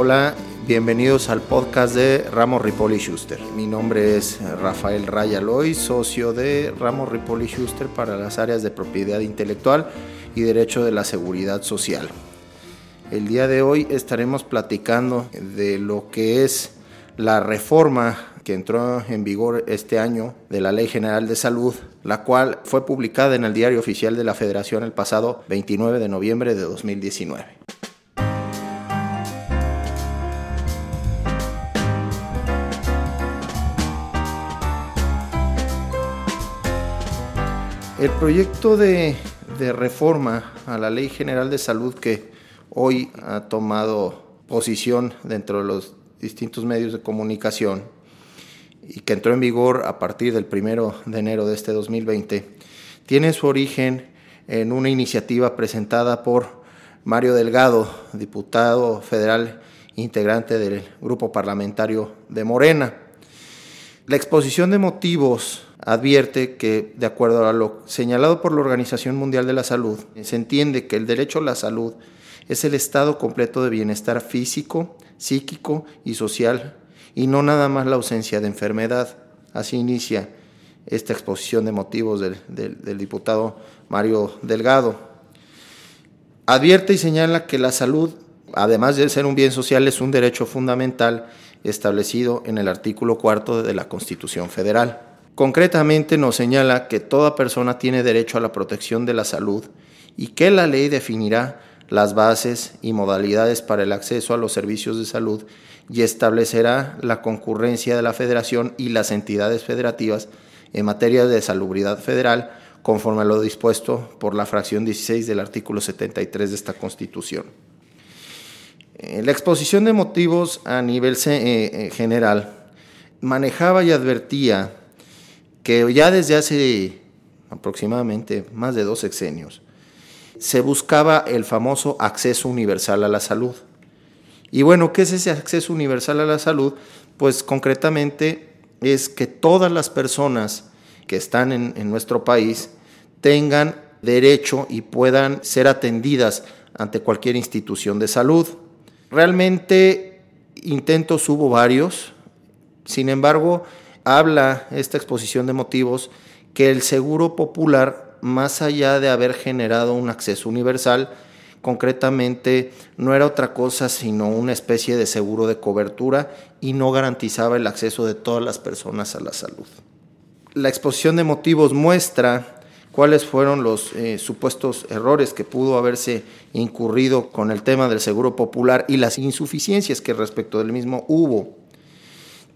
Hola, bienvenidos al podcast de Ramos Ripoli Schuster. Mi nombre es Rafael Rayaloy, socio de Ramos Ripoli Schuster para las áreas de propiedad intelectual y derecho de la seguridad social. El día de hoy estaremos platicando de lo que es la reforma que entró en vigor este año de la Ley General de Salud, la cual fue publicada en el Diario Oficial de la Federación el pasado 29 de noviembre de 2019. El proyecto de, reforma a la Ley General de Salud que hoy ha tomado posición dentro de los distintos medios de comunicación y que entró en vigor a partir del primero de enero de este 2020, tiene su origen en una iniciativa presentada por Mario Delgado, diputado federal integrante del grupo parlamentario de Morena. La exposición de motivos advierte que, de acuerdo a lo señalado por la Organización Mundial de la Salud, se entiende que el derecho a la salud es el estado completo de bienestar físico, psíquico y social, y no nada más la ausencia de enfermedad. Así inicia esta exposición de motivos del, del, diputado Mario Delgado. Advierte y señala que la salud, además de ser un bien social, es un derecho fundamental establecido en el artículo cuarto de la Constitución Federal. Concretamente nos señala que toda persona tiene derecho a la protección de la salud y que la ley definirá las bases y modalidades para el acceso a los servicios de salud y establecerá la concurrencia de la federación y las entidades federativas en materia de salubridad federal conforme a lo dispuesto por la fracción 16 del artículo 73 de esta Constitución. Eh, la exposición de motivos a nivel eh, eh, general manejaba y advertía que ya desde hace aproximadamente más de dos sexenios, se buscaba el famoso acceso universal a la salud. Y bueno, ¿qué es ese acceso universal a la salud? Pues concretamente es que todas las personas que están en, en nuestro país tengan derecho y puedan ser atendidas ante cualquier institución de salud. Realmente intentos hubo varios, sin embargo, habla esta exposición de motivos que el seguro popular más allá de haber generado un acceso universal, concretamente no era otra cosa sino una especie de seguro de cobertura y no garantizaba el acceso de todas las personas a la salud. La exposición de motivos muestra cuáles fueron los eh, supuestos errores que pudo haberse incurrido con el tema del seguro popular y las insuficiencias que respecto del mismo hubo.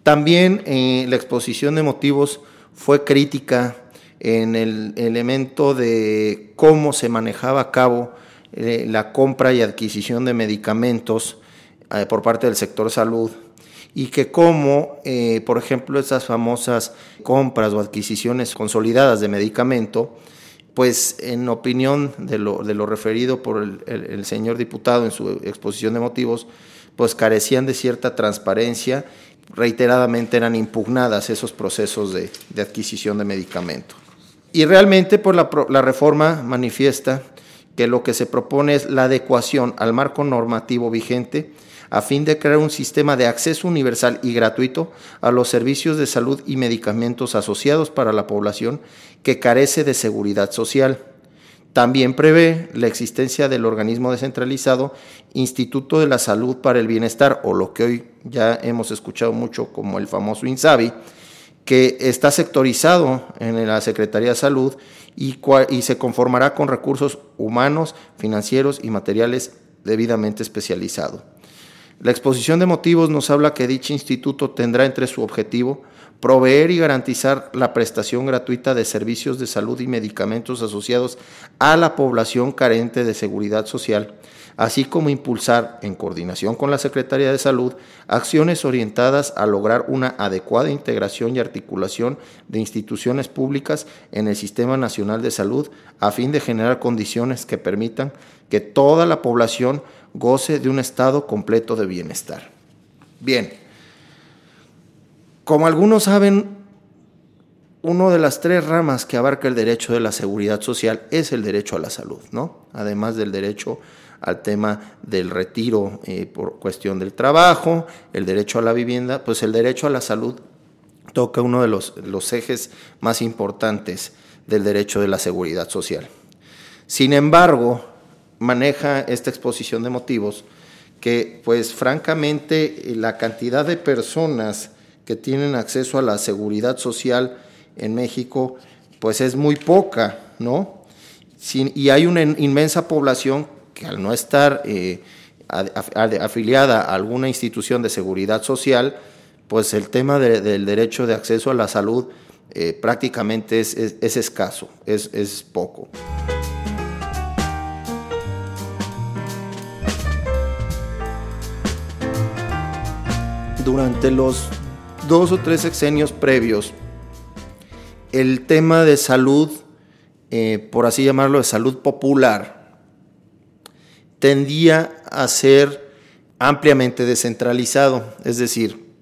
También eh, la exposición de motivos fue crítica en el elemento de cómo se manejaba a cabo eh, la compra y adquisición de medicamentos por parte del sector salud y que cómo, eh, por ejemplo, esas famosas compras o adquisiciones consolidadas de medicamento, pues en opinión de lo, de lo referido por el, señor diputado en su exposición de motivos, pues carecían de cierta transparencia, reiteradamente eran impugnadas esos procesos de, de adquisición de medicamento. Y realmente pues, la, reforma manifiesta que lo que se propone es la adecuación al marco normativo vigente a fin de crear un sistema de acceso universal y gratuito a los servicios de salud y medicamentos asociados para la población que carece de seguridad social. También prevé la existencia del organismo descentralizado Instituto de la Salud para el Bienestar, o lo que hoy ya hemos escuchado mucho como el famoso INSABI, que está sectorizado en la Secretaría de Salud y, se conformará con recursos humanos, financieros y materiales debidamente especializados. La exposición de motivos nos habla que dicho instituto tendrá entre su objetivo proveer y garantizar la prestación gratuita de servicios de salud y medicamentos asociados a la población carente de seguridad social, así como impulsar, en coordinación con la Secretaría de Salud, acciones orientadas a lograr una adecuada integración y articulación de instituciones públicas en el Sistema Nacional de Salud, a fin de generar condiciones que permitan que toda la población goce de un estado completo de bienestar. Bien, como algunos saben, una de las tres ramas que abarca el derecho de la seguridad social es el derecho a la salud, ¿no? Además del derecho al tema del retiro eh, por cuestión del trabajo, el derecho a la vivienda, pues el derecho a la salud toca uno de los, los ejes más importantes del derecho de la seguridad social. Sin embargo, maneja esta exposición de motivos que, pues francamente, la cantidad de personas que tienen acceso a la seguridad social en México, pues es muy poca, ¿no? y hay una inmensa población que al no estar eh, afiliada a alguna institución de seguridad social, pues el tema del derecho de acceso a la salud eh, prácticamente es, escaso, es, es poco. Durante los dos o tres sexenios previos, el tema de salud, eh, por así llamarlo, de salud popular, tendía a ser ampliamente descentralizado. Es decir,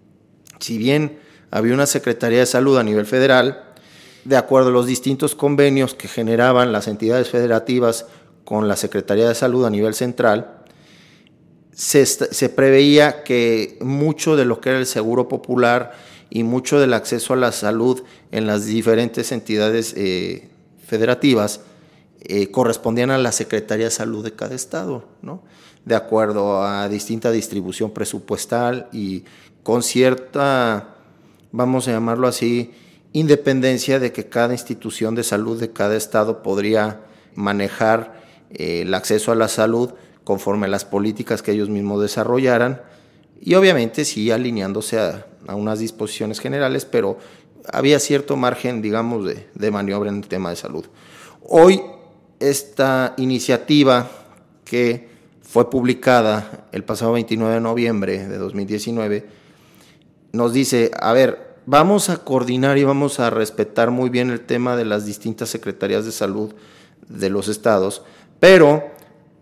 si bien había una Secretaría de Salud a nivel federal, de acuerdo a los distintos convenios que generaban las entidades federativas con la Secretaría de Salud a nivel central, se, preveía que mucho de lo que era el seguro popular y mucho del acceso a la salud en las diferentes entidades eh, federativas eh, correspondían a la Secretaría de Salud de cada estado, ¿no? de acuerdo a distinta distribución presupuestal y con cierta, vamos a llamarlo así, independencia de que cada institución de salud de cada estado podría manejar eh, el acceso a la salud conforme a las políticas que ellos mismos desarrollaran y obviamente sí alineándose a, unas disposiciones generales, pero había cierto margen, digamos, de, de, maniobra en el tema de salud. Hoy esta iniciativa que fue publicada el pasado 29 de noviembre de 2019 nos dice, a ver, vamos a coordinar y vamos a respetar muy bien el tema de las distintas secretarías de salud de los estados, pero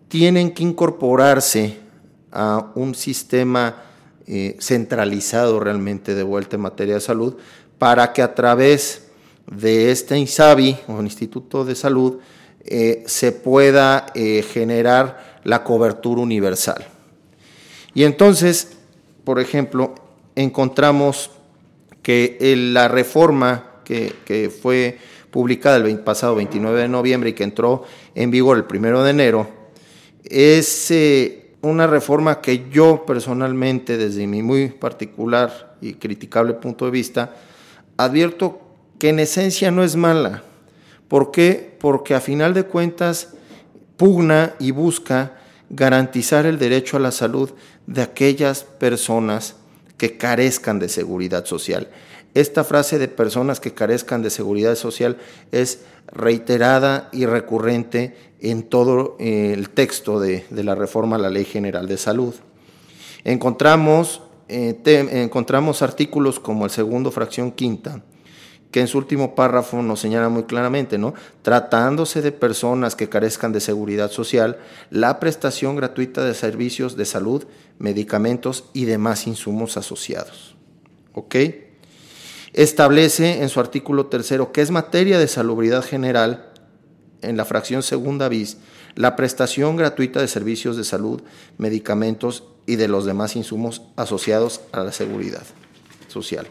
tienen que incorporarse a un sistema eh, centralizado realmente de vuelta en materia de salud, para que a través de este INSABI o Instituto de Salud eh, se pueda eh, generar la cobertura universal. Y entonces, por ejemplo, encontramos que la reforma que, que fue publicada el pasado 29 de noviembre y que entró en vigor el 1 de enero, es una reforma que yo personalmente, desde mi muy particular y criticable punto de vista, advierto que en esencia no es mala. ¿Por qué? Porque a final de cuentas pugna y busca garantizar el derecho a la salud de aquellas personas que carezcan de seguridad social. Esta frase de personas que carezcan de seguridad social es reiterada y recurrente en todo eh, el texto de, la reforma a la Ley General de Salud. Encontramos, eh, encontramos artículos como el segundo fracción quinta, que en su último párrafo nos señala muy claramente, ¿no? Tratándose de personas que carezcan de seguridad social, la prestación gratuita de servicios de salud, medicamentos y demás insumos asociados. ¿Ok? Establece en su artículo tercero que es materia de salubridad general en la fracción segunda bis la prestación gratuita de servicios de salud, medicamentos y de los demás insumos asociados a la seguridad social.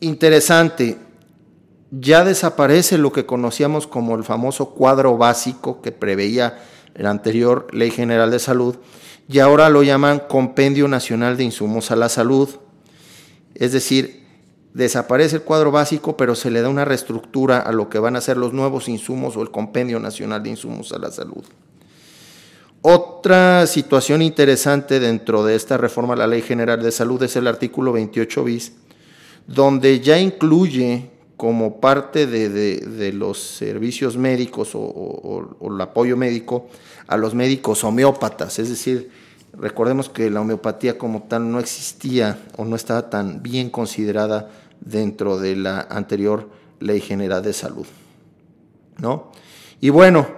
Interesante, ya desaparece lo que conocíamos como el famoso cuadro básico que preveía la anterior Ley General de Salud y ahora lo llaman Compendio Nacional de Insumos a la Salud. Es decir, desaparece el cuadro básico, pero se le da una reestructura a lo que van a ser los nuevos insumos o el Compendio Nacional de Insumos a la Salud. Otra situación interesante dentro de esta reforma a la Ley General de Salud es el artículo 28 bis, donde ya incluye como parte de, los servicios médicos o el apoyo médico a los médicos homeópatas, es decir, Recordemos que la homeopatía como tal no existía o no estaba tan bien considerada dentro de la anterior Ley General de Salud. ¿no? Y bueno,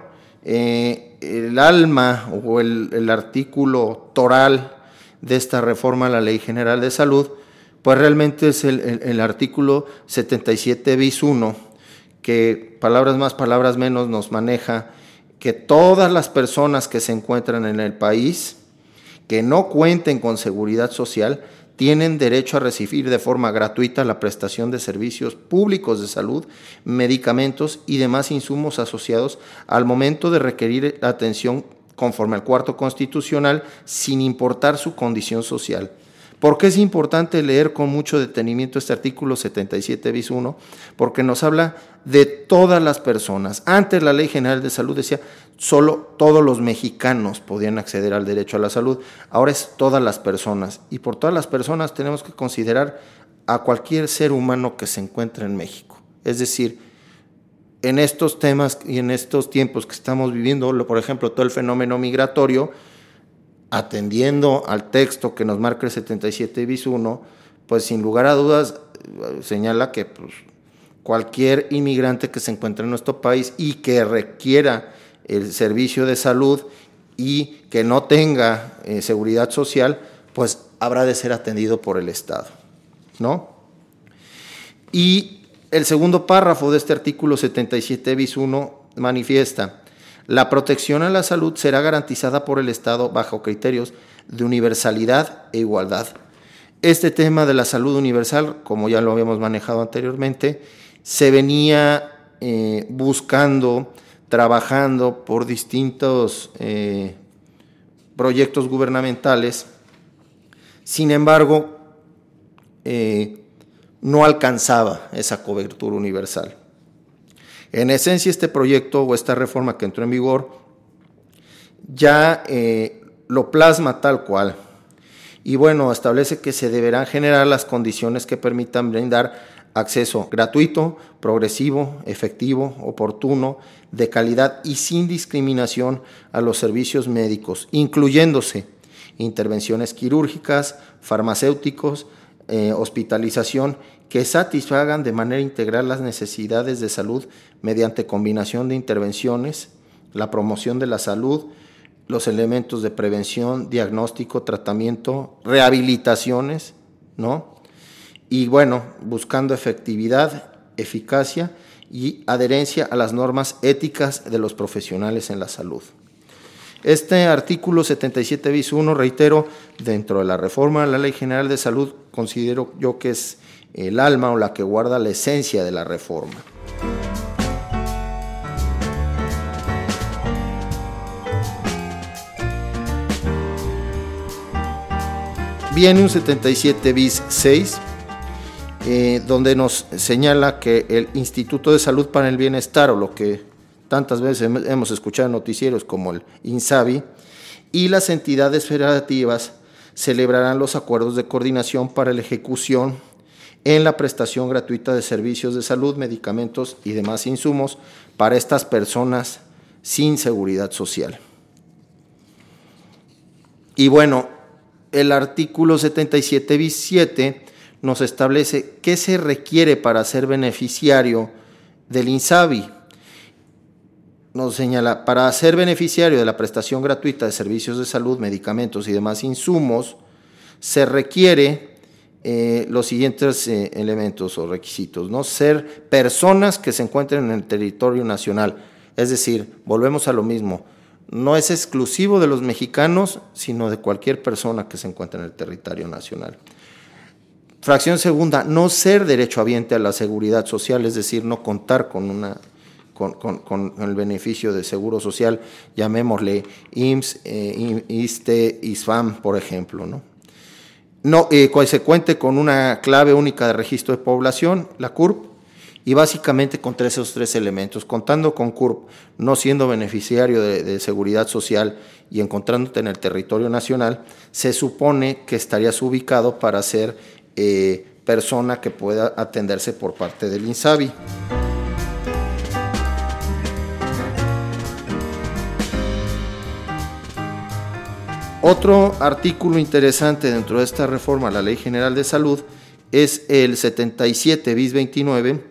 eh, el alma o el, artículo toral de esta reforma a la Ley General de Salud, pues realmente es el, el artículo 77 bis 1, que palabras más, palabras menos nos maneja que todas las personas que se encuentran en el país que no cuenten con seguridad social tienen derecho a recibir de forma gratuita la prestación de servicios públicos de salud, medicamentos y demás insumos asociados al momento de requerir atención conforme al cuarto constitucional sin importar su condición social. ¿Por qué es importante leer con mucho detenimiento este artículo 77 bis 1? Porque nos habla de todas las personas. Antes la Ley General de Salud decía solo todos los mexicanos podían acceder al derecho a la salud. Ahora es todas las personas. Y por todas las personas tenemos que considerar a cualquier ser humano que se encuentre en México. Es decir, en estos temas y en estos tiempos que estamos viviendo, por ejemplo, todo el fenómeno migratorio, atendiendo al texto que nos marca el 77 bis 1, pues sin lugar a dudas eh, señala que pues, cualquier inmigrante que se encuentre en nuestro país y que requiera el servicio de salud y que no tenga eh, seguridad social, pues habrá de ser atendido por el Estado, ¿no? Y el segundo párrafo de este artículo 77 bis 1 manifiesta, la protección a la salud será garantizada por el Estado bajo criterios de universalidad e igualdad. Este tema de la salud universal, como ya lo habíamos manejado anteriormente, se venía eh, buscando, trabajando por distintos eh, proyectos gubernamentales. Sin embargo, eh, no alcanzaba esa cobertura universal. En esencia, este proyecto o esta reforma que entró en vigor ya eh, lo plasma tal cual. Y bueno, establece que se deberán generar las condiciones que permitan brindar acceso gratuito, progresivo, efectivo, oportuno, de calidad y sin discriminación a los servicios médicos, incluyéndose intervenciones quirúrgicas, farmacéuticos, eh, hospitalización que satisfagan de manera integral las necesidades de salud mediante combinación de intervenciones, la promoción de la salud, los elementos de prevención, diagnóstico, tratamiento, rehabilitaciones, ¿no? Y bueno, buscando efectividad, eficacia y adherencia a las normas éticas de los profesionales en la salud. Este artículo 77 bis 1, reitero, dentro de la reforma de la Ley General de Salud, considero yo que es el alma o la que guarda la esencia de la reforma. Viene un 77 bis 6, eh, donde nos señala que el Instituto de Salud para el Bienestar, o lo que tantas veces hemos escuchado en noticieros como el INSABI, y las entidades federativas celebrarán los acuerdos de coordinación para la ejecución en la prestación gratuita de servicios de salud, medicamentos y demás insumos para estas personas sin seguridad social. Y bueno, el artículo 77 bis 7 nos establece qué se requiere para ser beneficiario del INSABI. Nos señala, para ser beneficiario de la prestación gratuita de servicios de salud, medicamentos y demás insumos, se requiere eh, los siguientes eh, elementos o requisitos, ¿no? Ser personas que se encuentren en el territorio nacional. Es decir, volvemos a lo mismo, no es exclusivo de los mexicanos, sino de cualquier persona que se encuentre en el territorio nacional. Fracción segunda, no ser derechohabiente a la seguridad social, es decir, no contar con una con, con, el beneficio de seguro social, llamémosle IMSS, eh, ISTE, ISFAM, por ejemplo, ¿no? no, eh, se cuente con una clave única de registro de población, la CURP, y básicamente con esos tres elementos. Contando con CURP, no siendo beneficiario de, seguridad social y encontrándote en el territorio nacional, se supone que estarías ubicado para ser eh, persona que pueda atenderse por parte del INSABI. Otro artículo interesante dentro de esta reforma a la Ley General de Salud es el 77 bis 29,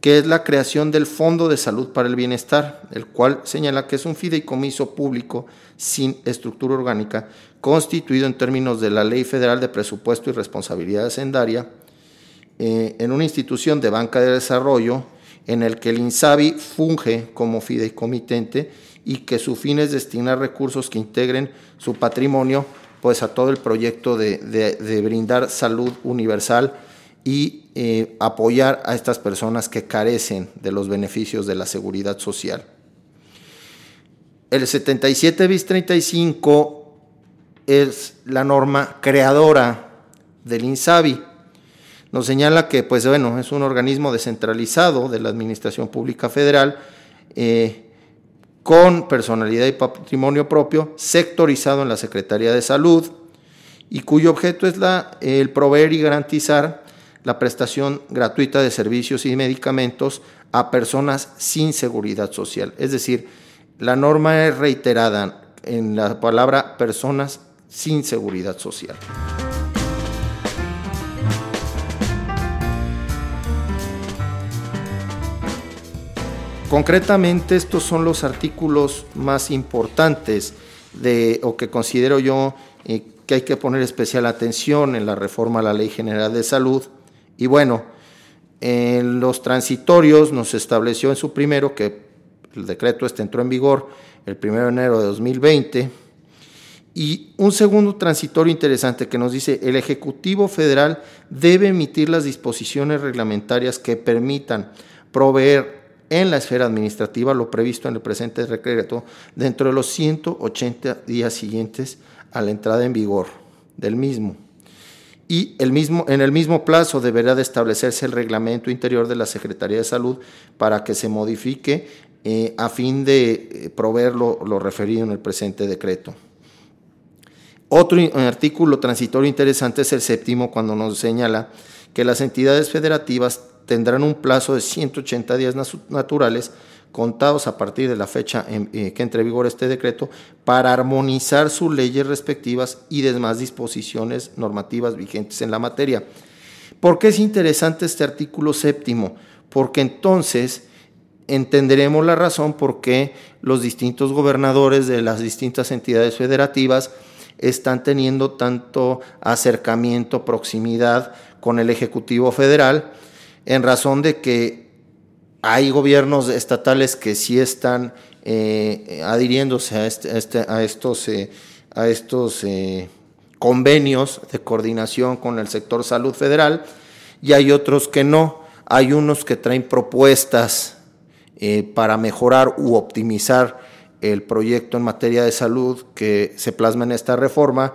que es la creación del Fondo de Salud para el Bienestar, el cual señala que es un fideicomiso público sin estructura orgánica, constituido en términos de la Ley Federal de Presupuesto y Responsabilidad Hacendaria, eh, en una institución de banca de desarrollo en el que el INSABI funge como fideicomitente y que su fin es destinar recursos que integren su patrimonio pues a todo el proyecto de, brindar salud universal y eh, apoyar a estas personas que carecen de los beneficios de la seguridad social. El 77 bis 35 es la norma creadora del INSABI. Nos señala que, pues bueno, es un organismo descentralizado de la Administración Pública Federal eh, con personalidad y patrimonio propio, sectorizado en la Secretaría de Salud y cuyo objeto es el proveer y garantizar la prestación gratuita de servicios y medicamentos a personas sin seguridad social. Es decir, la norma es reiterada en la palabra personas sin seguridad social. Concretamente, estos son los artículos más importantes de, o que considero yo eh, que hay que poner especial atención en la reforma a la Ley General de Salud. Y bueno, en los transitorios nos estableció en su primero que el decreto este entró en vigor el 1 de enero de 2020. Y un segundo transitorio interesante que nos dice, el Ejecutivo Federal debe emitir las disposiciones reglamentarias que permitan proveer en la esfera administrativa lo previsto en el presente decreto dentro de los 180 días siguientes a la entrada en vigor del mismo. Y el mismo, en el mismo plazo deberá de establecerse el reglamento interior de la Secretaría de Salud para que se modifique eh, a fin de eh, proveer lo, lo referido en el presente decreto. Otro artículo transitorio interesante es el séptimo cuando nos señala que las entidades federativas tendrán un plazo de 180 días naturales contados a partir de la fecha en, eh, que entre en vigor este decreto para armonizar sus leyes respectivas y demás disposiciones normativas vigentes en la materia. ¿Por qué es interesante este artículo séptimo? Porque entonces entenderemos la razón por qué los distintos gobernadores de las distintas entidades federativas están teniendo tanto acercamiento, proximidad con el Ejecutivo Federal, en razón de que hay gobiernos estatales que sí están eh, adhiriéndose a, este, a estos, eh, a estos eh, convenios de coordinación con el sector salud federal y hay otros que no. Hay unos que traen propuestas para mejorar u optimizar el proyecto en materia de salud que se plasma en esta reforma.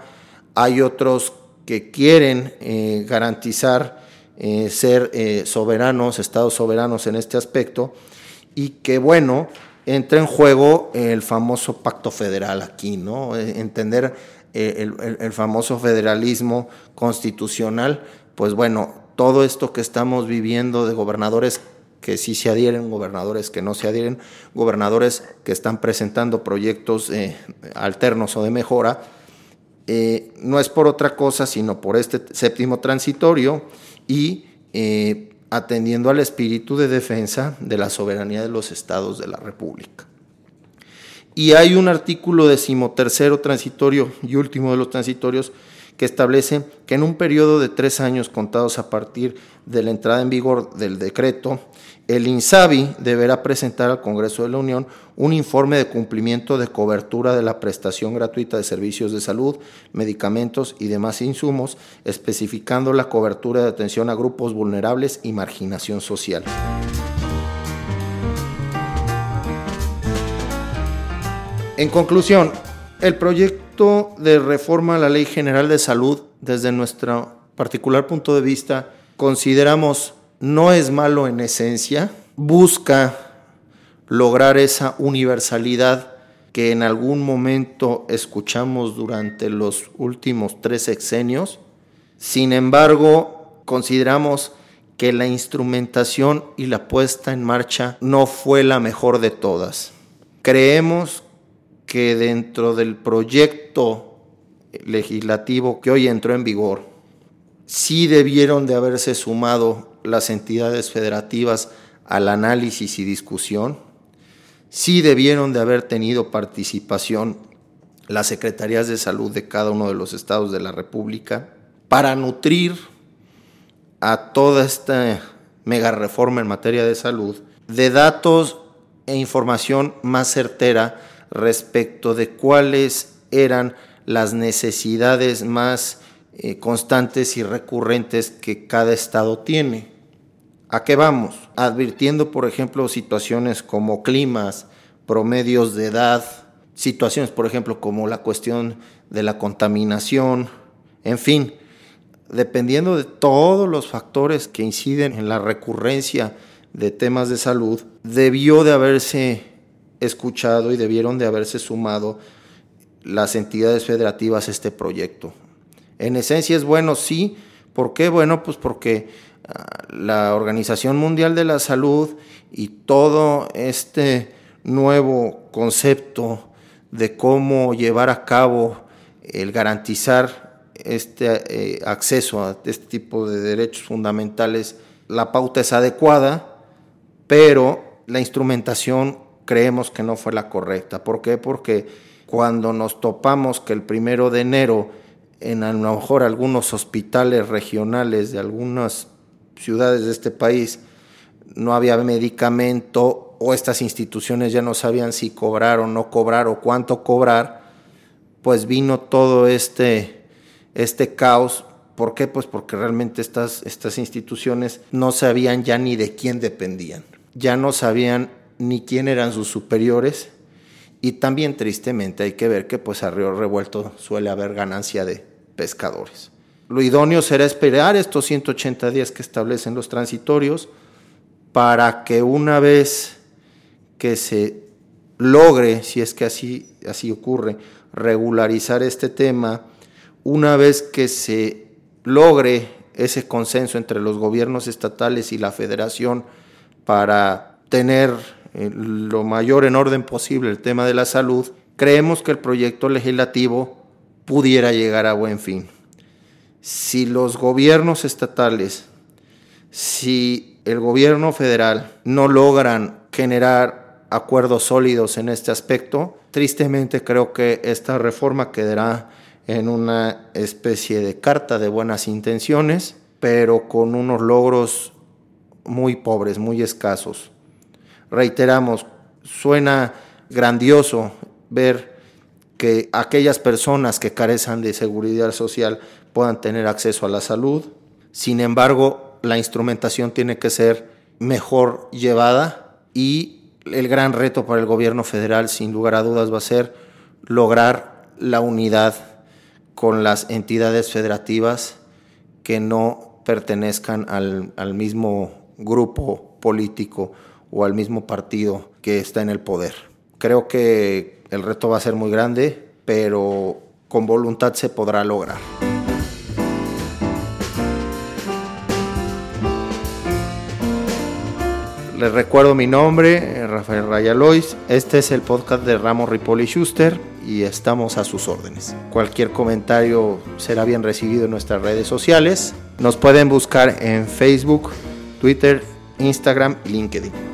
Hay otros que quieren garantizar eh, ser eh, soberanos, estados soberanos en este aspecto, y que bueno, entra en juego el famoso pacto federal aquí, ¿no? Eh, entender el, el, famoso federalismo constitucional, pues bueno, todo esto que estamos viviendo de gobernadores que sí se adhieren, gobernadores que no se adhieren, gobernadores que están presentando proyectos alternos o de mejora, no es por otra cosa, sino por este séptimo transitorio y eh, atendiendo al espíritu de defensa de la soberanía de los estados de la República. Y hay un artículo decimotercero transitorio y último de los transitorios que establece que en un periodo de tres años contados a partir de la entrada en vigor del decreto, el INSABI deberá presentar al Congreso de la Unión un informe de cumplimiento de cobertura de la prestación gratuita de servicios de salud, medicamentos y demás insumos, especificando la cobertura de atención a grupos vulnerables y marginación social. En conclusión, el proyecto de reforma a la Ley General de Salud, desde nuestro particular punto de vista, consideramos no es malo en esencia, busca lograr esa universalidad que en algún momento escuchamos durante los últimos tres sexenios. Sin embargo, consideramos que la instrumentación y la puesta en marcha no fue la mejor de todas. Creemos que dentro del proyecto legislativo que hoy entró en vigor, sí debieron de haberse sumado las entidades federativas al análisis y discusión. Sí debieron de haber tenido participación las secretarías de salud de cada uno de los estados de la República para nutrir a toda esta mega reforma en materia de salud de datos e información más certera respecto de cuáles eran las necesidades más eh, constantes y recurrentes que cada estado tiene. ¿A qué vamos? Advirtiendo, por ejemplo, situaciones como climas, promedios de edad, situaciones, por ejemplo, como la cuestión de la contaminación, en fin, dependiendo de todos los factores que inciden en la recurrencia de temas de salud, debió de haberse escuchado y debieron de haberse sumado las entidades federativas a este proyecto. En esencia es bueno, sí. ¿Por qué? Bueno, pues porque ah, la Organización Mundial de la Salud y todo este nuevo concepto de cómo llevar a cabo el garantizar este eh, acceso a este tipo de derechos fundamentales, la pauta es adecuada, pero la instrumentación creemos que no fue la correcta. ¿Por qué? Porque cuando nos topamos que el primero de enero en a lo mejor algunos hospitales regionales de algunas ciudades de este país no había medicamento o estas instituciones ya no sabían si cobrar o no cobrar o cuánto cobrar, pues vino todo este, este caos. ¿Por qué? Pues porque realmente estas, estas instituciones no sabían ya ni de quién dependían, ya no sabían ni quién eran sus superiores y también tristemente hay que ver que pues a río revuelto suele haber ganancia de, pescadores. Lo idóneo será esperar estos 180 días que establecen los transitorios para que una vez que se logre, si es que así, así ocurre, regularizar este tema, una vez que se logre ese consenso entre los gobiernos estatales y la federación para tener lo mayor en orden posible el tema de la salud, creemos que el proyecto legislativo pudiera llegar a buen fin. Si los gobiernos estatales, si el gobierno federal no logran generar acuerdos sólidos en este aspecto, tristemente creo que esta reforma quedará en una especie de carta de buenas intenciones, pero con unos logros muy pobres, muy escasos. Reiteramos, suena grandioso ver que aquellas personas que carecen de seguridad social puedan tener acceso a la salud. Sin embargo, la instrumentación tiene que ser mejor llevada y el gran reto para el gobierno federal, sin lugar a dudas, va a ser lograr la unidad con las entidades federativas que no pertenezcan al, al mismo grupo político o al mismo partido que está en el poder. Creo que el reto va a ser muy grande, pero con voluntad se podrá lograr. Les recuerdo mi nombre, Rafael Rayalois. Este es el podcast de Ramos Ripoli Schuster y estamos a sus órdenes. Cualquier comentario será bien recibido en nuestras redes sociales. Nos pueden buscar en Facebook, Twitter, Instagram y LinkedIn.